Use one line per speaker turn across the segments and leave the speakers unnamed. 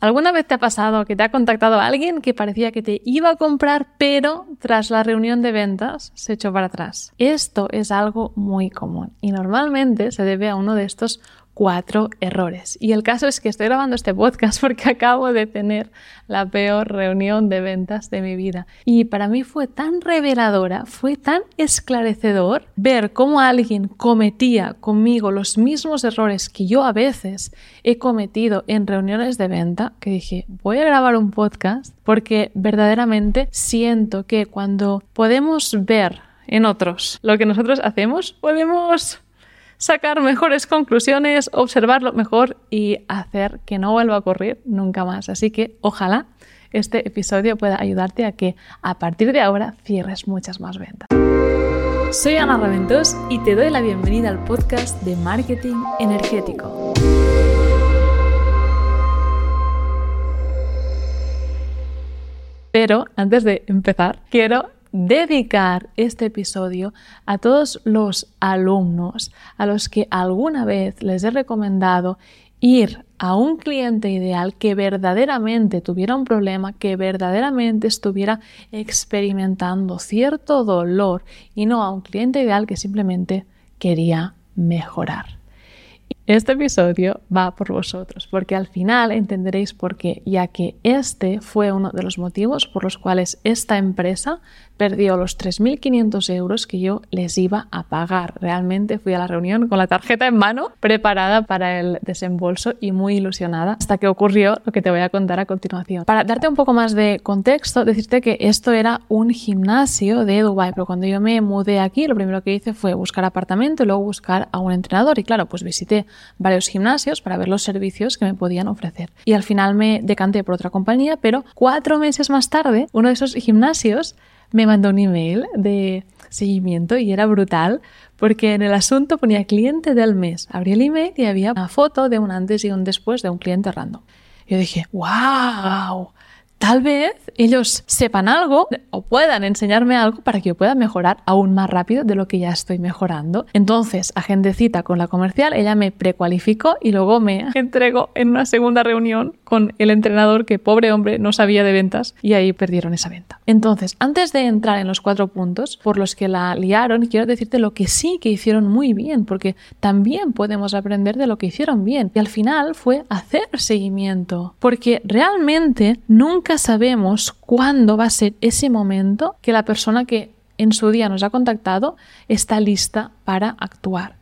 ¿Alguna vez te ha pasado que te ha contactado alguien que parecía que te iba a comprar, pero tras la reunión de ventas se echó para atrás? Esto es algo muy común y normalmente se debe a uno de estos cuatro errores. Y el caso es que estoy grabando este podcast porque acabo de tener la peor reunión de ventas de mi vida. Y para mí fue tan reveladora, fue tan esclarecedor ver cómo alguien cometía conmigo los mismos errores que yo a veces he cometido en reuniones de venta, que dije, voy a grabar un podcast porque verdaderamente siento que cuando podemos ver en otros lo que nosotros hacemos, podemos sacar mejores conclusiones, observarlo mejor y hacer que no vuelva a ocurrir nunca más. Así que ojalá este episodio pueda ayudarte a que a partir de ahora cierres muchas más ventas. Soy Ana Raventós y te doy la bienvenida al podcast de Marketing Energético. Pero antes de empezar, quiero dedicar este episodio a todos los alumnos a los que alguna vez les he recomendado ir a un cliente ideal que verdaderamente tuviera un problema, que verdaderamente estuviera experimentando cierto dolor y no a un cliente ideal que simplemente quería mejorar. Este episodio va por vosotros, porque al final entenderéis por qué, ya que este fue uno de los motivos por los cuales esta empresa perdió los 3.500 euros que yo les iba a pagar. Realmente fui a la reunión con la tarjeta en mano, preparada para el desembolso y muy ilusionada, hasta que ocurrió lo que te voy a contar a continuación. Para darte un poco más de contexto, decirte que esto era un gimnasio de Dubai, pero cuando yo me mudé aquí, lo primero que hice fue buscar apartamento y luego buscar a un entrenador. Y claro, pues visité varios gimnasios para ver los servicios que me podían ofrecer. Y al final me decanté por otra compañía, pero cuatro meses más tarde, uno de esos gimnasios me mandó un email de seguimiento y era brutal porque en el asunto ponía cliente del mes. Abrí el email y había una foto de un antes y un después de un cliente random. Yo dije, wow, tal vez ellos sepan algo o puedan enseñarme algo para que yo pueda mejorar aún más rápido de lo que ya estoy mejorando. Entonces, agende cita con la comercial, ella me precualificó y luego me entregó en una segunda reunión con el entrenador que pobre hombre no sabía de ventas y ahí perdieron esa venta. Entonces, antes de entrar en los cuatro puntos por los que la liaron, quiero decirte lo que sí que hicieron muy bien, porque también podemos aprender de lo que hicieron bien. Y al final fue hacer seguimiento, porque realmente nunca sabemos cuándo va a ser ese momento que la persona que en su día nos ha contactado está lista para actuar.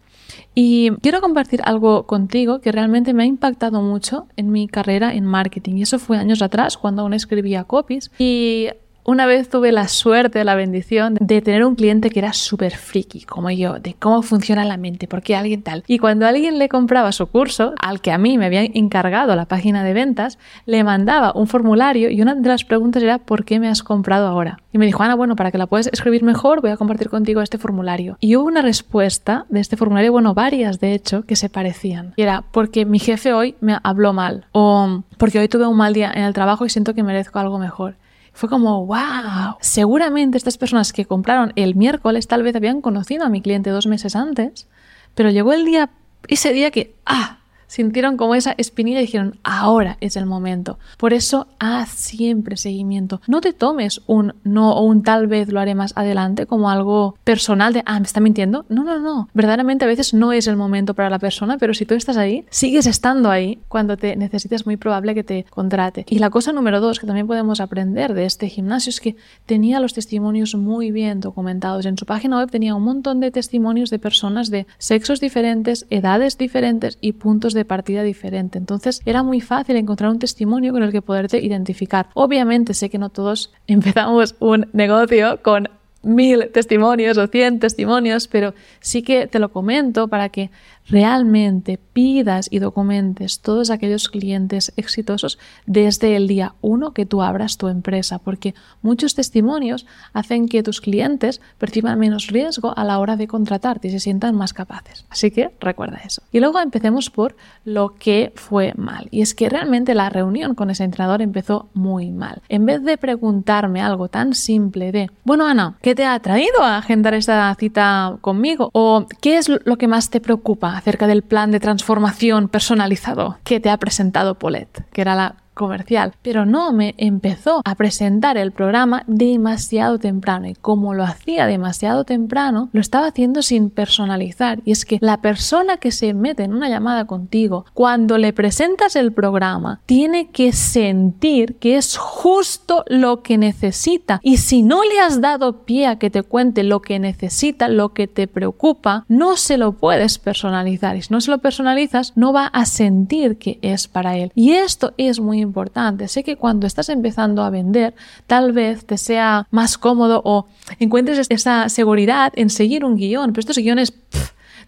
Y quiero compartir algo contigo que realmente me ha impactado mucho en mi carrera en marketing. Y eso fue años atrás, cuando aún escribía copies. Y una vez tuve la suerte, la bendición de tener un cliente que era súper friki, como yo, de cómo funciona la mente, por qué alguien tal. Y cuando alguien le compraba su curso, al que a mí me había encargado la página de ventas, le mandaba un formulario y una de las preguntas era ¿por qué me has comprado ahora? Y me dijo, Ana, bueno, para que la puedas escribir mejor, voy a compartir contigo este formulario. Y hubo una respuesta de este formulario, bueno, varias de hecho, que se parecían. Y era porque mi jefe hoy me habló mal o porque hoy tuve un mal día en el trabajo y siento que merezco algo mejor. Fue como, wow, seguramente estas personas que compraron el miércoles tal vez habían conocido a mi cliente dos meses antes, pero llegó el día, ese día que, ah, sintieron como esa espinilla y dijeron, ahora es el momento. Por eso haz siempre seguimiento. No te tomes un no o un tal vez lo haré más adelante como algo personal de, ah, me está mintiendo. No, no, no. Verdaderamente a veces no es el momento para la persona, pero si tú estás ahí, sigues estando ahí cuando te necesitas, muy probable que te contrate. Y la cosa número dos que también podemos aprender de este gimnasio es que tenía los testimonios muy bien documentados. En su página web tenía un montón de testimonios de personas de sexos diferentes, edades diferentes y puntos de partida diferente. Entonces era muy fácil encontrar un testimonio con el que poderte identificar. Obviamente sé que no todos empezamos un negocio con mil testimonios o cien testimonios, pero sí que te lo comento para que realmente pidas y documentes todos aquellos clientes exitosos desde el día uno que tú abras tu empresa, porque muchos testimonios hacen que tus clientes perciban menos riesgo a la hora de contratarte y se sientan más capaces. Así que recuerda eso. Y luego empecemos por lo que fue mal. Y es que realmente la reunión con ese entrenador empezó muy mal. En vez de preguntarme algo tan simple de, bueno Ana, ¿qué te ha traído a agendar esta cita conmigo? ¿O qué es lo que más te preocupa? acerca del plan de transformación personalizado que te ha presentado Paulette, que era la comercial. Pero no, me empezó a presentar el programa demasiado temprano y como lo hacía demasiado temprano, lo estaba haciendo sin personalizar. Y es que la persona que se mete en una llamada contigo, cuando le presentas el programa, tiene que sentir que es justo lo que necesita. Y si no le has dado pie a que te cuente lo que necesita, lo que te preocupa, no se lo puedes personalizar. Y si no se lo personalizas, no va a sentir que es para él. Y esto es muy importante. Sé que cuando estás empezando a vender, tal vez te sea más cómodo o encuentres esa seguridad en seguir un guion, pero estos guiones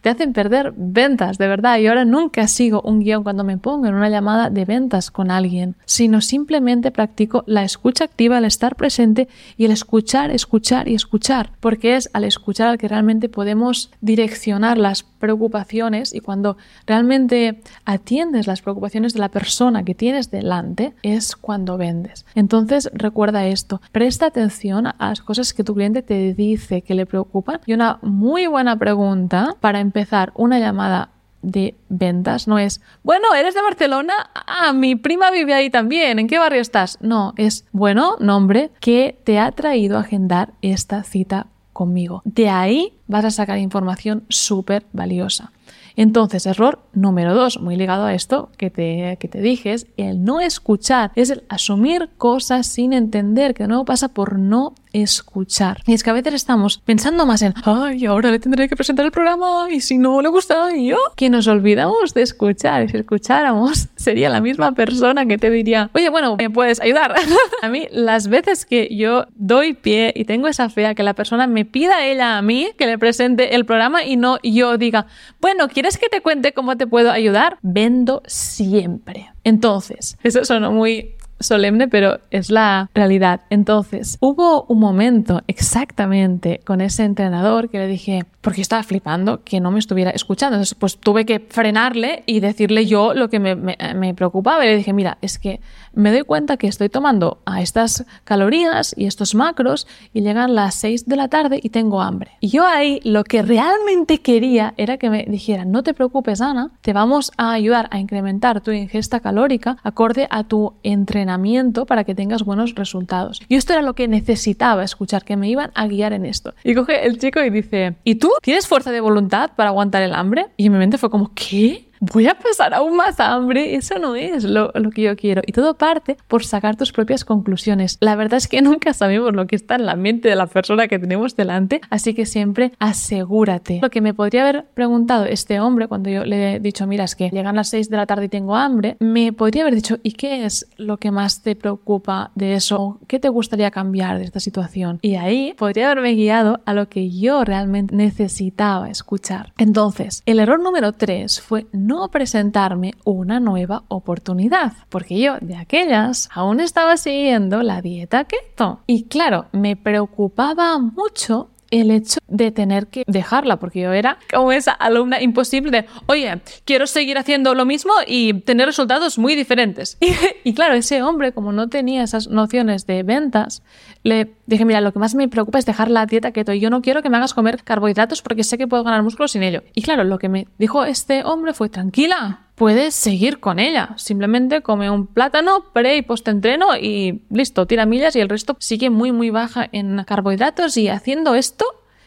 te hacen perder ventas, de verdad. Y ahora nunca sigo un guion cuando me pongo en una llamada de ventas con alguien, sino simplemente practico la escucha activa, el estar presente y el escuchar, escuchar y escuchar, porque es al escuchar al que realmente podemos direccionar las preocupaciones y cuando realmente atiendes las preocupaciones de la persona que tienes delante es cuando vendes. Entonces recuerda esto, presta atención a las cosas que tu cliente te dice que le preocupan y una muy buena pregunta para empezar una llamada de ventas no es, bueno, ¿eres de Barcelona? Ah, mi prima vive ahí también. ¿En qué barrio estás? No, es, bueno, nombre, que te ha traído a agendar esta cita conmigo. De ahí vas a sacar información súper valiosa. Entonces, error número dos, muy ligado a esto que te, que te dije, es el no escuchar, es el asumir cosas sin entender, que de nuevo pasa por no escuchar. Y es que a veces estamos pensando más en, ay, ahora le tendré que presentar el programa y si no le gusta, yo, que nos olvidamos de escuchar. Y si escucháramos, sería la misma persona que te diría, oye, bueno, ¿me puedes ayudar? a mí, las veces que yo doy pie y tengo esa fe a que la persona me pida ella a mí que le presente el programa y no yo diga, bueno, ¿quieres que te cuente cómo te puedo ayudar? Vendo siempre. Entonces, eso suena muy solemne, pero es la realidad. Entonces, hubo un momento exactamente con ese entrenador que le dije, porque estaba flipando que no me estuviera escuchando. Entonces, pues tuve que frenarle y decirle yo lo que me, preocupaba. Y le dije, mira, es que me doy cuenta que estoy tomando a estas calorías y estos macros y llegan las 6 de la tarde y tengo hambre. Y yo ahí lo que realmente quería era que me dijera, no te preocupes, Ana, te vamos a ayudar a incrementar tu ingesta calórica acorde a tu entrenamiento para que tengas buenos resultados. Y esto era lo que necesitaba escuchar, que me iban a guiar en esto. Y coge el chico y dice, ¿y tú? ¿Tienes fuerza de voluntad para aguantar el hambre? Y en mi mente fue como, ¿qué? Voy a pasar aún más hambre, eso no es lo, que yo quiero. Y todo parte por sacar tus propias conclusiones. La verdad es que nunca sabemos lo que está en la mente de la persona que tenemos delante, así que siempre asegúrate. Lo que me podría haber preguntado este hombre cuando yo le he dicho, mira, es que llegan las 6 de la tarde y tengo hambre, me podría haber dicho, ¿y qué es lo que más te preocupa de eso? ¿Qué te gustaría cambiar de esta situación? Y ahí podría haberme guiado a lo que yo realmente necesitaba escuchar. Entonces, el error número 3 fue presentarme una nueva oportunidad, porque yo de aquellas aún estaba siguiendo la dieta keto. Y claro, me preocupaba mucho el hecho de tener que dejarla, porque yo era como esa alumna imposible de, oye, quiero seguir haciendo lo mismo y tener resultados muy diferentes. Y, claro, ese hombre, como no tenía esas nociones de ventas, le dije, mira, lo que más me preocupa es dejar la dieta keto y yo no quiero que me hagas comer carbohidratos porque sé que puedo ganar músculo sin ello. Y claro, lo que me dijo este hombre fue, tranquila, puedes seguir con ella. Simplemente come un plátano pre y post entreno y listo, tira millas y el resto sigue muy muy baja en carbohidratos y haciendo esto,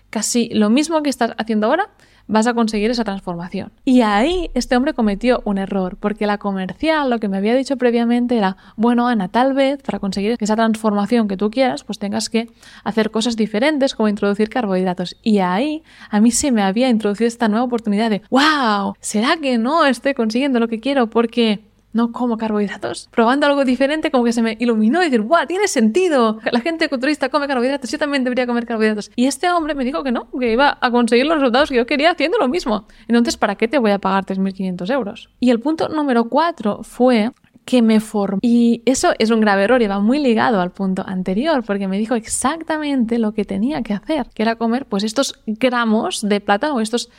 casi lo mismo que estás haciendo ahora, vas a conseguir esa transformación. Y ahí este hombre cometió un error, porque la comercial lo que me había dicho previamente era, bueno, Ana, tal vez para conseguir esa transformación que tú quieras, pues tengas que hacer cosas diferentes como introducir carbohidratos. Y ahí a mí se me había introducido esta nueva oportunidad de, wow, ¿será que no estoy consiguiendo lo que quiero? Porque no como carbohidratos. Probando algo diferente, como que se me iluminó y decir, ¡guau! Tiene sentido. La gente culturista come carbohidratos, yo también debería comer carbohidratos. Y este hombre me dijo que no, que iba a conseguir los resultados que yo quería haciendo lo mismo. Entonces, ¿para qué te voy a pagar 3.500 euros? Y el punto número cuatro fue que me formó. Y eso es un grave error y va muy ligado al punto anterior, porque me dijo exactamente lo que tenía que hacer, que era comer pues estos gramos de plátano o estos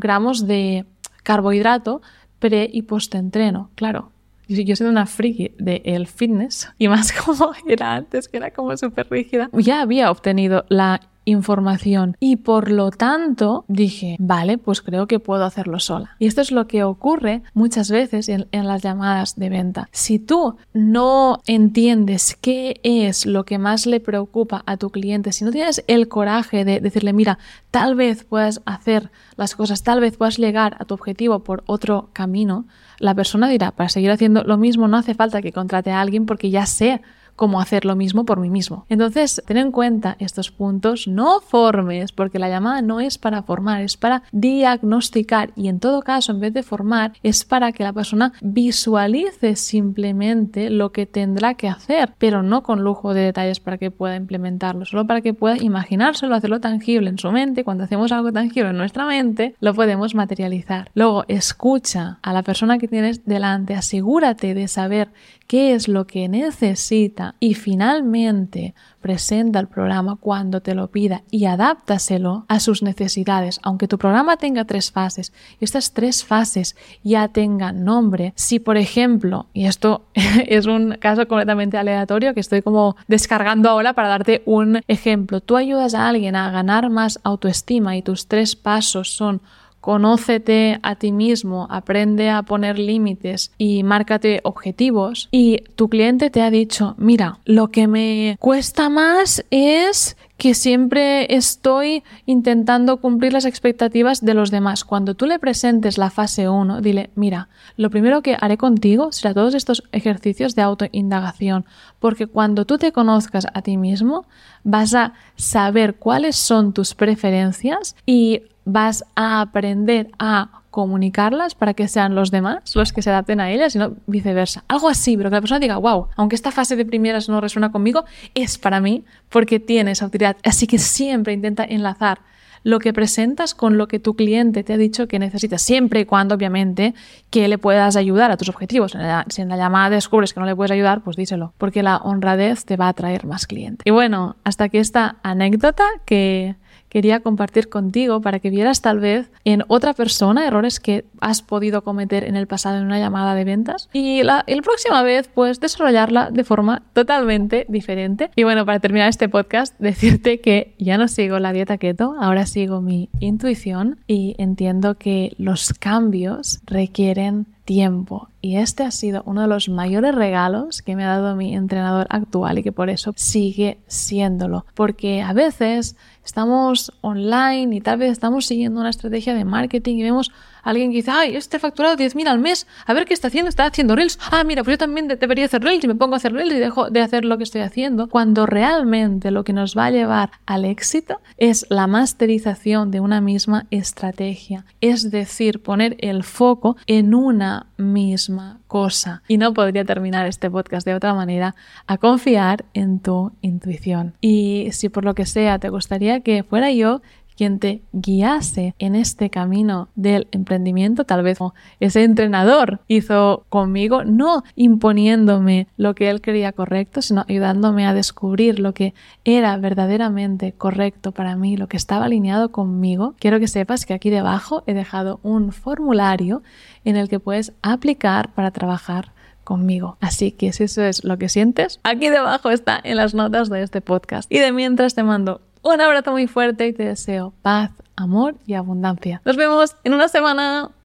gramos de carbohidrato pre y post entreno. Claro, yo siendo una friki del fitness y más como era antes, que era como súper rígida, ya había obtenido la información y por lo tanto dije, vale, pues creo que puedo hacerlo sola. Y esto es lo que ocurre muchas veces en, en las llamadas de venta. Si tú no entiendes qué es lo que más le preocupa a tu cliente, si no tienes el coraje de decirle, mira, tal vez puedas hacer las cosas, tal vez puedas llegar a tu objetivo por otro camino, la persona dirá, para seguir haciendo lo mismo no hace falta que contrate a alguien porque ya sé cómo hacer lo mismo por mí mismo. Entonces, ten en cuenta estos puntos, no formes, porque la llamada no es para formar, es para diagnosticar y en todo caso, en vez de formar, es para que la persona visualice simplemente lo que tendrá que hacer, pero no con lujo de detalles para que pueda implementarlo, solo para que pueda imaginárselo, hacerlo tangible en su mente. Cuando hacemos algo tangible en nuestra mente, lo podemos materializar. Luego, escucha a la persona que tienes delante, asegúrate de saber qué es lo que necesita y finalmente presenta el programa cuando te lo pida y adáptaselo a sus necesidades. Aunque tu programa tenga tres fases y estas tres fases ya tengan nombre, si por ejemplo, y esto es un caso completamente aleatorio que estoy como descargando ahora para darte un ejemplo, tú ayudas a alguien a ganar más autoestima y tus tres pasos son conócete a ti mismo, aprende a poner límites y márcate objetivos y tu cliente te ha dicho, mira, lo que me cuesta más es que siempre estoy intentando cumplir las expectativas de los demás. Cuando tú le presentes la fase 1, dile, mira, lo primero que haré contigo será todos estos ejercicios de autoindagación, porque cuando tú te conozcas a ti mismo, vas a saber cuáles son tus preferencias y vas a aprender a comunicarlas para que sean los demás los que se adapten a ellas y no viceversa. Algo así, pero que la persona diga, wow, aunque esta fase de primeras no resuena conmigo, es para mí porque tienes autoridad. Así que siempre intenta enlazar lo que presentas con lo que tu cliente te ha dicho que necesita, siempre y cuando, obviamente, que le puedas ayudar a tus objetivos. Si en la llamada descubres que no le puedes ayudar, pues díselo, porque la honradez te va a traer más clientes. Y bueno, hasta aquí esta anécdota que quería compartir contigo para que vieras tal vez en otra persona errores que has podido cometer en el pasado en una llamada de ventas y la, próxima vez pues desarrollarla de forma totalmente diferente. Y bueno, para terminar este podcast, decirte que ya no sigo la dieta keto, ahora sigo mi intuición y entiendo que los cambios requieren tiempo. Y este ha sido uno de los mayores regalos que me ha dado mi entrenador actual y que por eso sigue siéndolo. Porque a veces estamos online y tal vez estamos siguiendo una estrategia de marketing y vemos alguien que dice, ay, este facturado 10.000 al mes, a ver qué está haciendo, está haciendo reels. Ah, mira, pues yo también debería hacer reels y me pongo a hacer reels y dejo de hacer lo que estoy haciendo. Cuando realmente lo que nos va a llevar al éxito es la masterización de una misma estrategia. Es decir, poner el foco en una misma cosa. Y no podría terminar este podcast de otra manera a confiar en tu intuición. Y si por lo que sea te gustaría que fuera yo quien te guiase en este camino del emprendimiento, tal vez ese entrenador hizo conmigo, no imponiéndome lo que él creía correcto, sino ayudándome a descubrir lo que era verdaderamente correcto para mí, lo que estaba alineado conmigo. Quiero que sepas que aquí debajo he dejado un formulario en el que puedes aplicar para trabajar conmigo. Así que si eso es lo que sientes, aquí debajo está en las notas de este podcast. Y de mientras te mando un abrazo muy fuerte y te deseo paz, amor y abundancia. Nos vemos en una semana.